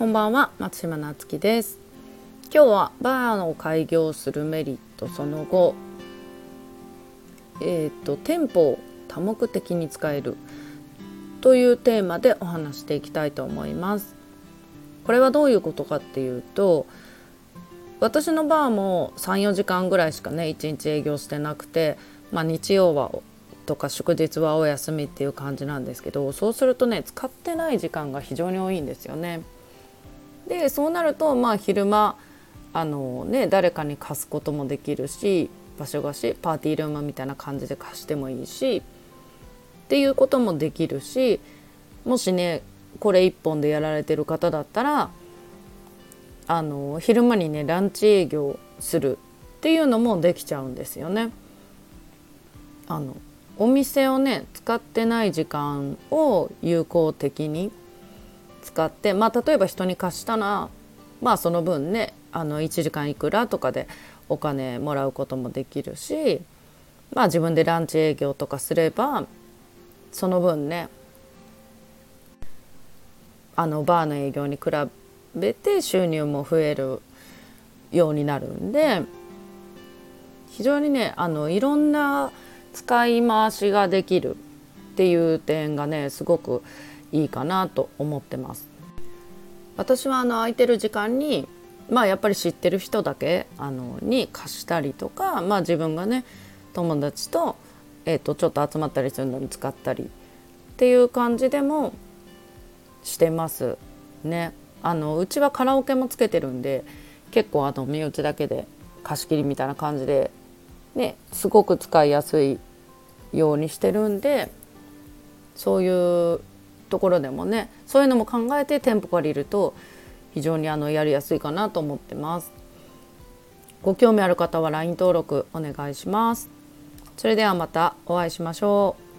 こんばんは松島なつきです今日はバーを開業するメリットその後えっ、ー、と店舗を多目的に使えるというテーマでお話していきたいと思いますこれはどういうことかっていうと私のバーも34時間ぐらいしかね1日営業してなくて、まあ、日曜はとか祝日はお休みっていう感じなんですけどそうするとね使ってない時間が非常に多いんですよね。でそうなるとまあ昼間あのね誰かに貸すこともできるし場所貸しパーティールームみたいな感じで貸してもいいしっていうこともできるしもしねこれ1本でやられてる方だったらあの昼間にねランチ営業するっていうのもできちゃうんですよね。あのお店をね使ってない時間を有効的に使ってまあ例えば人に貸したらまあその分ねあの1時間いくらとかでお金もらうこともできるしまあ自分でランチ営業とかすればその分ねあのバーの営業に比べて収入も増えるようになるんで非常にねあのいろんな使い回しができるっていう点がねすごくいいかなと思ってます。私はあの空いてる時間にまあやっぱり知ってる人だけあのに貸したりとか、まあ、自分がね友達と,、えー、とちょっと集まったりするのに使ったりっていう感じでもしてますね。あのうちはカラオケもつけてるんで結構あの身内だけで貸し切りみたいな感じでね、すごく使いやすいようにしてるんでそういうところでもねそういうのも考えて店舗借りると非常にあのやりやすいかなと思ってます。ご興味ある方は LINE 登録お願いします。それではまたお会いしましょう。